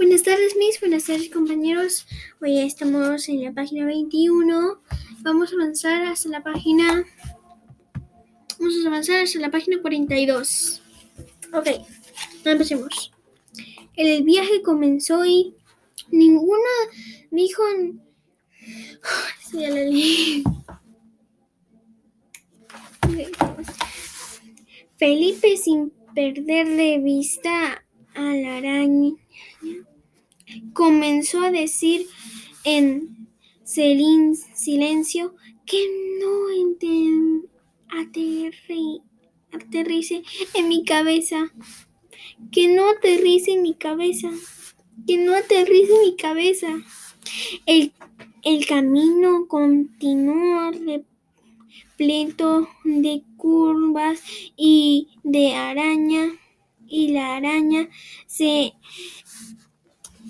Buenas tardes, mis. Buenas tardes, compañeros. Hoy estamos en la página 21. Vamos a avanzar hasta la página. Vamos a avanzar hasta la página 42. Ok, empecemos. El viaje comenzó y ninguna dijo. Sí, la leí. Felipe, sin perder de vista a la araña, comenzó a decir en silencio que no aterri- aterrice en mi cabeza, que no aterrice en mi cabeza, que no aterrice en mi cabeza. El, el camino continuó repleto de curvas y de araña, y la araña se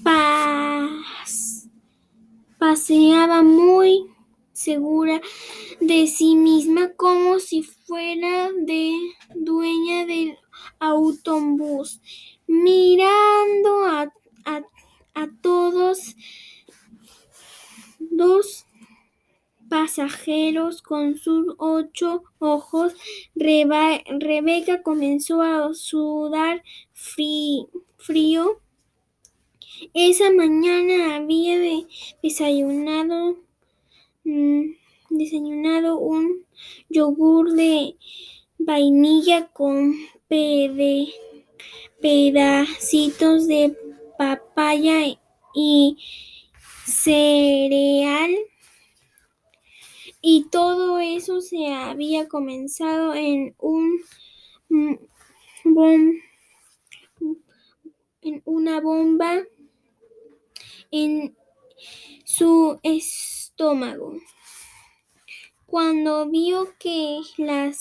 pas- paseaba muy segura de sí misma como si fuera de dueña del autobús, mirando a, a, a todos los pasajeros con sus ocho ojos. Reba- Rebeca comenzó a sudar frí- frío. Esa mañana había de- desayunado, mm, desayunado un yogur de vainilla con pede- pedacitos de papaya y cereal. Y todo eso se había comenzado en un mm, bom- en una bomba en su estómago. Cuando vio que la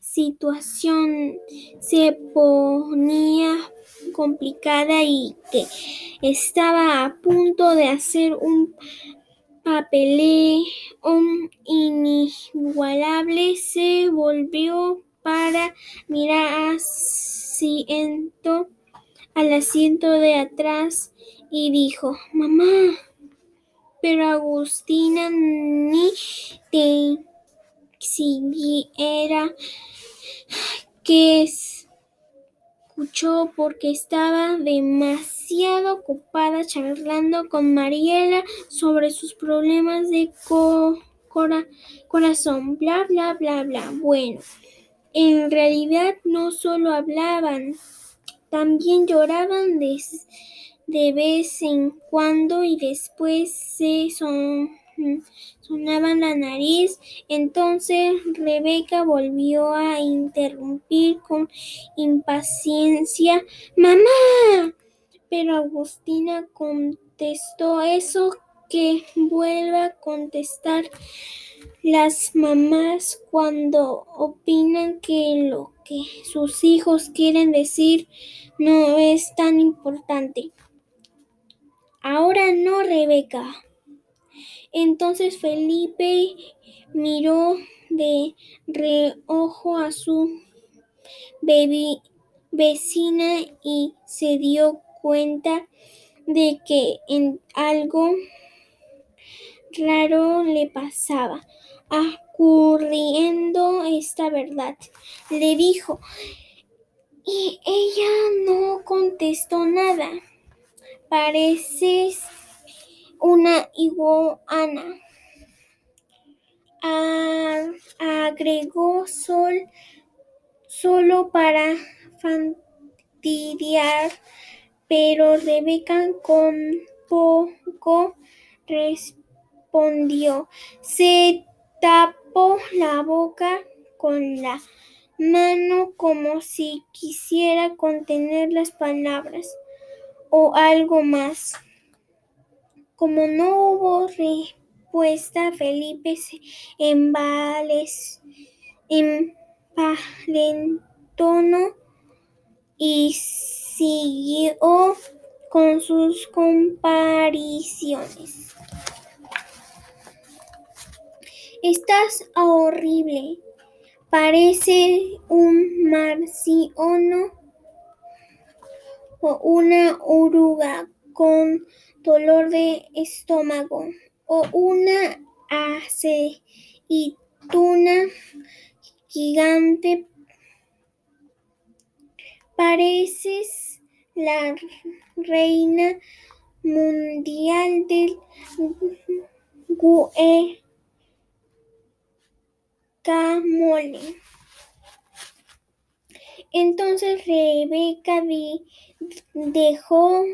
situación se ponía complicada y que estaba a punto de hacer un papeleo inigualable, se volvió para mirar asiento, al asiento de atrás y dijo, mamá, pero Agustina ni te siquiera que escuchó porque estaba demasiado ocupada charlando con Mariela sobre sus problemas de co- cora- corazón, bla, bla, bla, bla. Bueno, en realidad no solo hablaban, también lloraban de, de vez en cuando y después se son, sonaban la nariz. Entonces Rebeca volvió a interrumpir con impaciencia, ¡Mamá! Pero Agustina contestó eso que vuelva a contestar las mamás cuando opinan que lo que sus hijos quieren decir no es tan importante. Ahora no, Rebeca. Entonces Felipe miró de reojo a su bebi- vecina y se dio cuenta de que en algo raro le pasaba ocurriendo esta verdad. Le dijo, y ella no contestó nada. Pareces una iguana. Agregó Sol solo para fastidiar, pero Rebeca con poco respondió. Tapó la boca con la mano como si quisiera contener las palabras o algo más. Como no hubo respuesta, Felipe se empalentonó y siguió con sus compariciones. Estás horrible. Parece un marciano o una oruga con dolor de estómago o una aceituna gigante. Pareces la reina mundial del guacamole. Entonces Rebeca dejó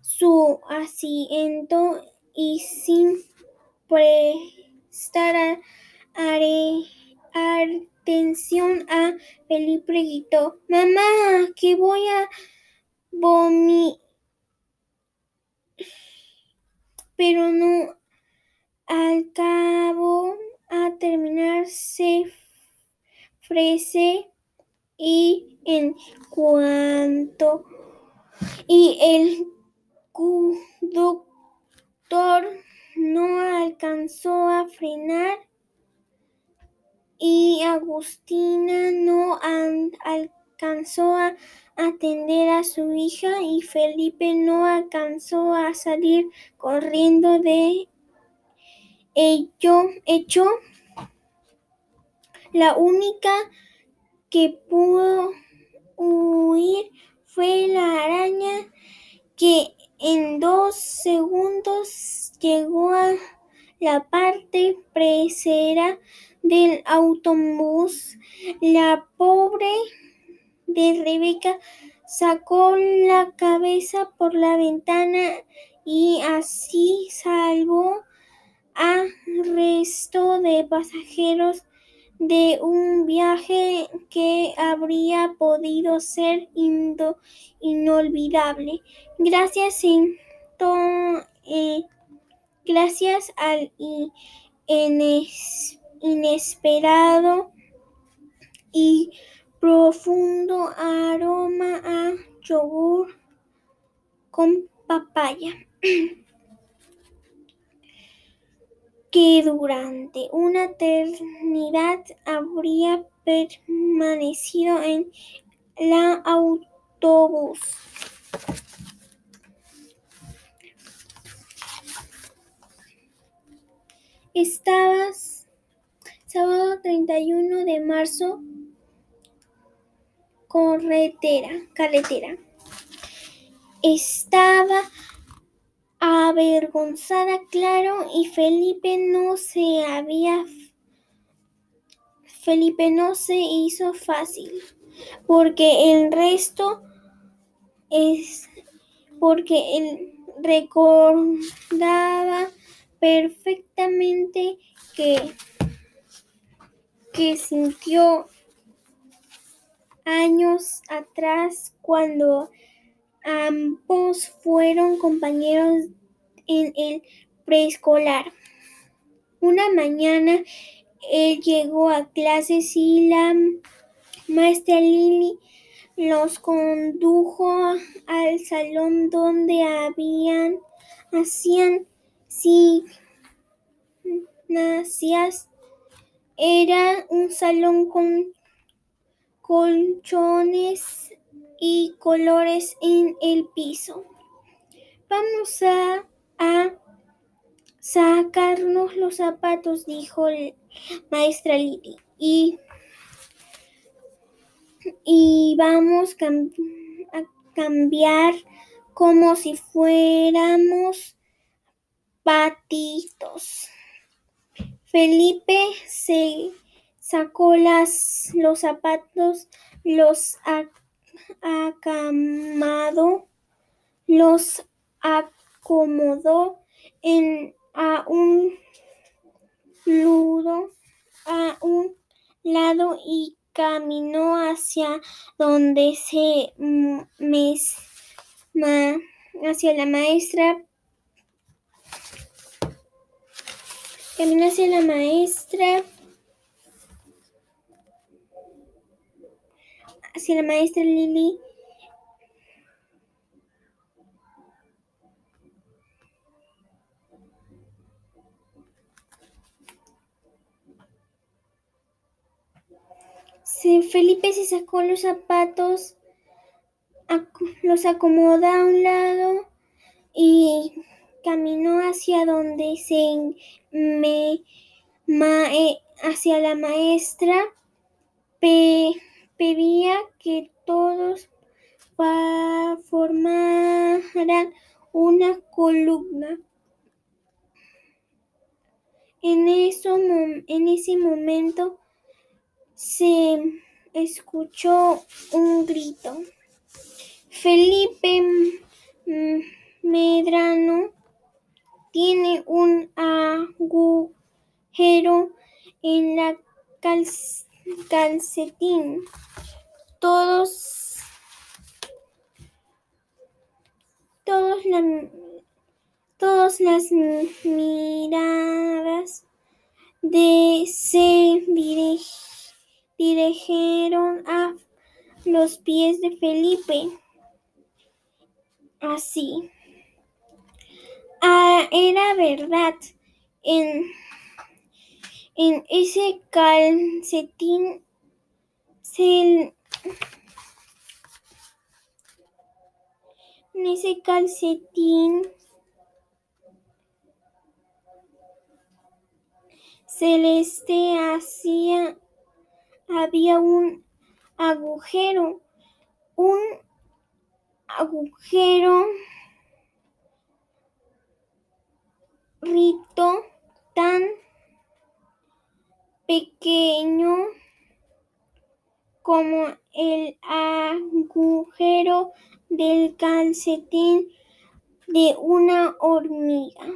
su asiento y sin prestar atención a Felipe gritó, mamá, que voy a vomitar. Pero no acabó a terminar, se ofrece y en cuanto y el conductor no alcanzó a frenar y Agustina no alcanzó a atender a su hija y Felipe no alcanzó a salir corriendo de ello hecho la única que pudo huir fue la araña que en dos segundos llegó a la parte trasera del autobús. La pobre de Rebeca sacó la cabeza por la ventana y así salvó al resto de pasajeros de un viaje que habría podido ser inolvidable gracias, eh, gracias al inesperado y profundo aroma a yogur con papaya. que durante una eternidad habría permanecido en la autobús. Estabas sábado 31 de marzo, carretera, carretera. Estaba avergonzada, claro, y Felipe no se había Felipe no se hizo fácil, porque el resto es porque él recordaba perfectamente que, que sintió años atrás cuando Ambos fueron compañeros en el preescolar. Una mañana él llegó a clases y la maestra Lily los condujo al salón donde habían hacían gimnasias. Era un salón con colchones y colores en el piso. Vamos a, sacarnos los zapatos, dijo maestra Lili. Y, y vamos a cambiar como si fuéramos patitos. Felipe se sacó las, los zapatos, los acamado, los acomodó en, a un ludo, a un lado y caminó hacia donde se mes, hacia la maestra. Caminó hacia la maestra hacia la maestra Lily. Felipe se sacó los zapatos, los acomoda a un lado caminó hacia donde se me, ma- eh, hacia la maestra. Pe- pedía que todos formaran una columna. En, eso, en ese momento se escuchó un grito. Felipe Medrano tiene un agujero en la cal- calcetín. Todos, todos, la- todas las miradas de se dirig- dirigieron a los pies de Felipe. Así. Ah, era verdad. En, en ese calcetín se, en ese calcetín celeste hacía había un agujero, un agujero rito tan pequeño como el agujero del calcetín de una hormiga.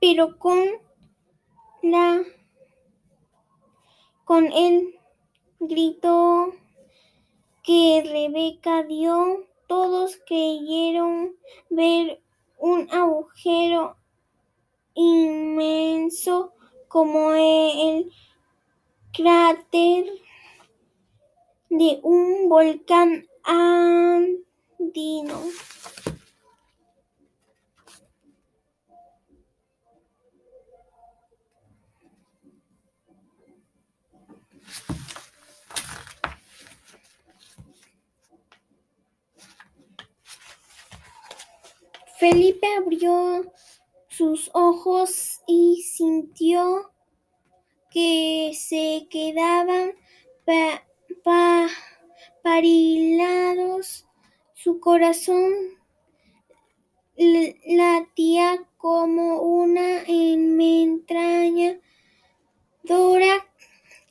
Pero con la con el grito que Rebeca dio, todos creyeron ver un agujero inmenso como el cráter de un volcán andino. Felipe abrió sus ojos y sintió que se quedaban pa- pa- parilados. Su corazón latía como una entraña dora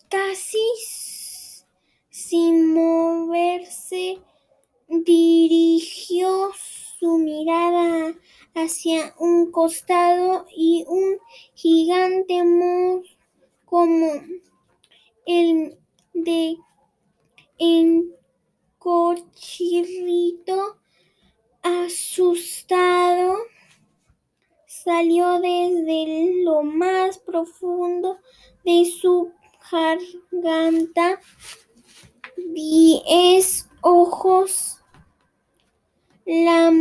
casi sin moverse dirigió su mirada hacia un costado y un gigante mo- como el de Encochirrito, asustado, salió desde lo más profundo de su garganta. Diez ojos la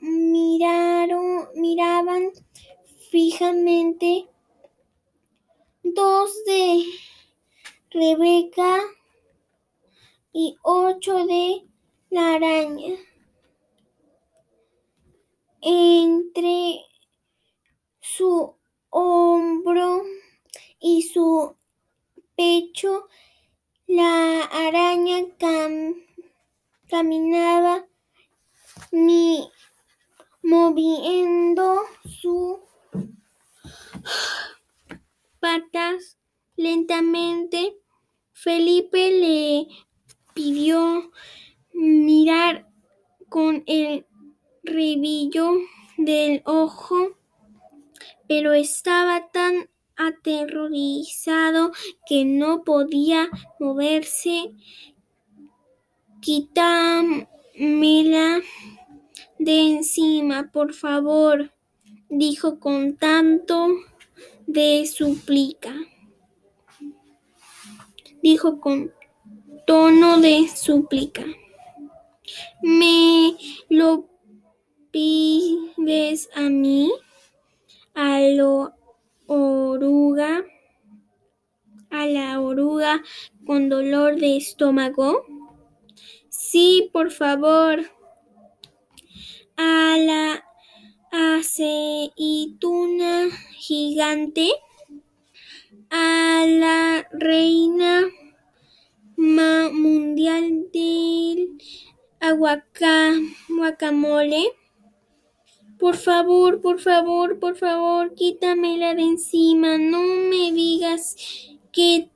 miraron, miraban fijamente. Dos de Rebeca y ocho de la araña. Entre su hombro y su pecho, la araña cam- caminaba mi- moviendo sus patas lentamente. Felipe le pidió mirar con el rebillo del ojo, pero estaba tan aterrorizado que no podía moverse. Quítamela de encima, por favor, dijo con tanto de súplica. Dijo con tono de súplica. ¿Me lo pides a mí? A lo oruga, a la oruga con dolor de estómago. Sí, por favor. A la aceituna gigante, a la reina mundial del guacamole. Por favor, por favor, por favor, quítamela de encima. No me digas que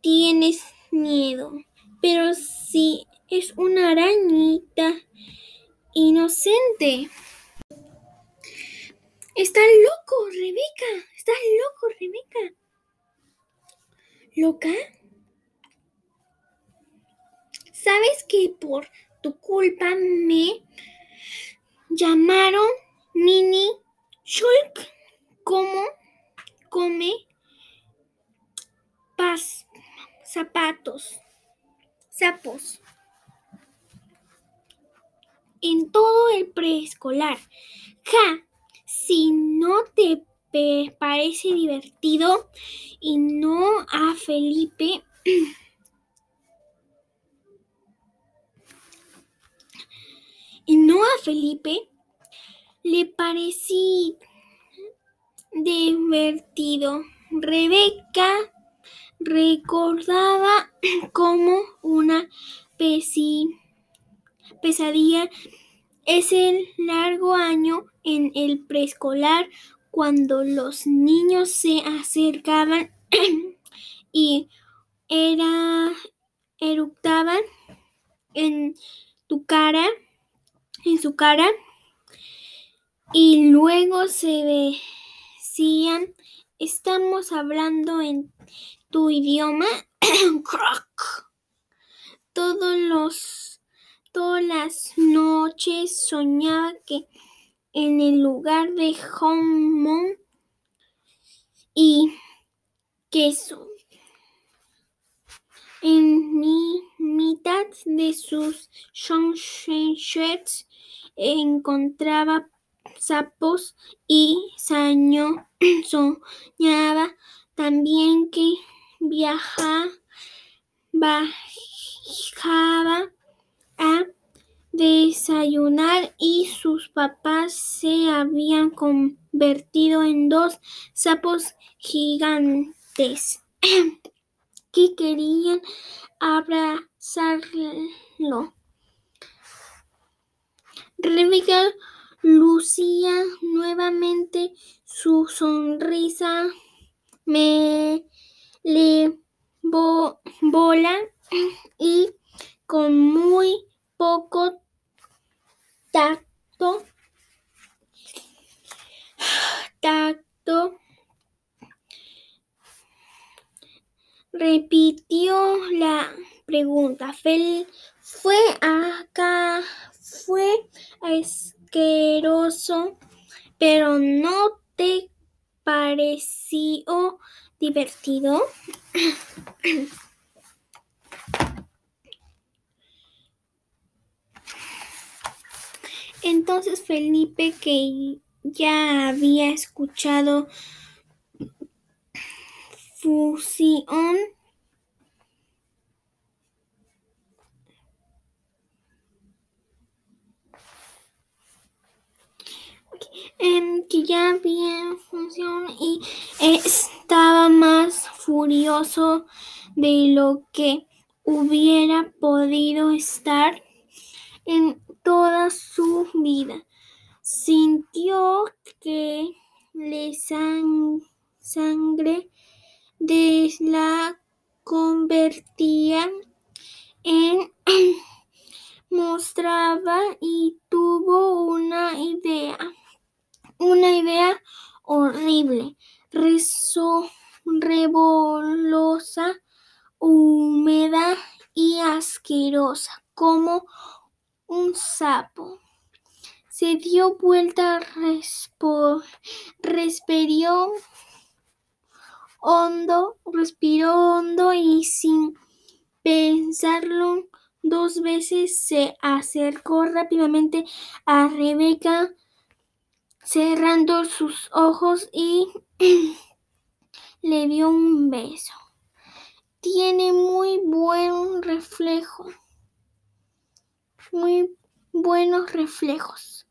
tienes miedo. Pero si es una arañita inocente. Estás loco, Rebeca. Estás loco, Rebeca. ¿Loca? ¿Sabes que por tu culpa me llamaron Mini Shulk? ¿Cómo come pas, zapatos, sapos? En todo el preescolar. Ja, si no te parece divertido y no a Felipe y no a Felipe le parecí divertido. Rebeca recordaba como una pesadilla ese largo año en el preescolar cuando los niños se acercaban y era, eructaban en tu cara en su cara y luego se decían, estamos hablando en tu idioma. Todos los, todas las noches soñaba que en el lugar de jamón y queso en mi mitad de sus shirts encontraba sapos y soñaba también que viajaba, bajaba a desayunar y sus papás se habían convertido en dos sapos gigantes que querían abrazarlo. Rebeca lucía nuevamente su sonrisa me le bola y con muy poco tacto tacto repitió la pregunta. fue acá, fue asqueroso, pero no te pareció divertido. Entonces Felipe, que ya había escuchado fusión. Que ya había función y estaba más furioso de lo que hubiera podido estar toda su vida. Sintió que le sangre de la convertía en mostraba y tuvo una idea, una idea horrible, rezo, revolosa, húmeda y asquerosa, como un sapo. Se dio vuelta, respiró hondo, respiró hondo y sin pensarlo dos veces se acercó rápidamente a Rebeca, cerrando sus ojos y le dio un beso. Tiene muy buen reflejo, muy buenos reflejos.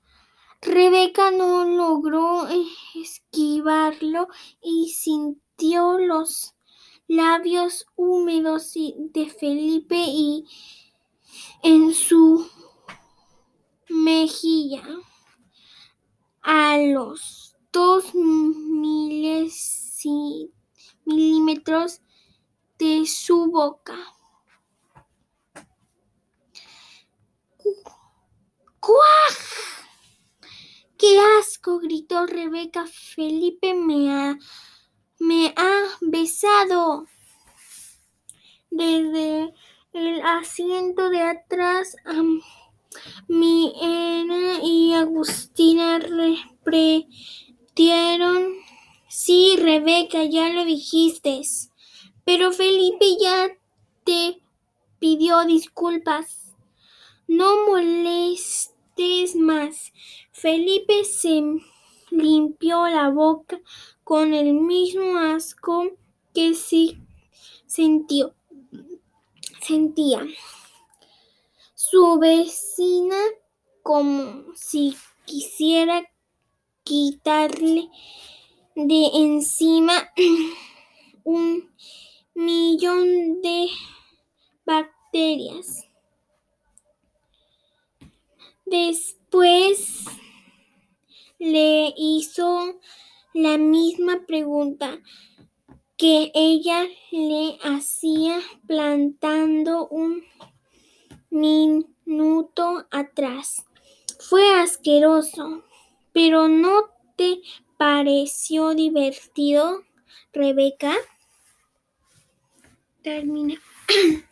Rebeca no logró esquivarlo y sintió los labios húmedos de Felipe y en su mejilla a los dos milímetros de su boca. ¡Cuaj! ¡Qué asco! gritó Rebeca. Felipe me ha, me ha besado. Desde el asiento de atrás, mi y Agustina repetieron. Sí, Rebeca, ya lo dijiste. Pero Felipe ya te pidió disculpas. No molestes más. Felipe se limpió la boca con el mismo asco que sí sentía. Su vecina como si quisiera quitarle de encima un millón de bacterias. Después le hizo la misma pregunta que ella le hacía plantando un minuto atrás. Fue asqueroso, pero ¿no te pareció divertido, Rebeca? Termina.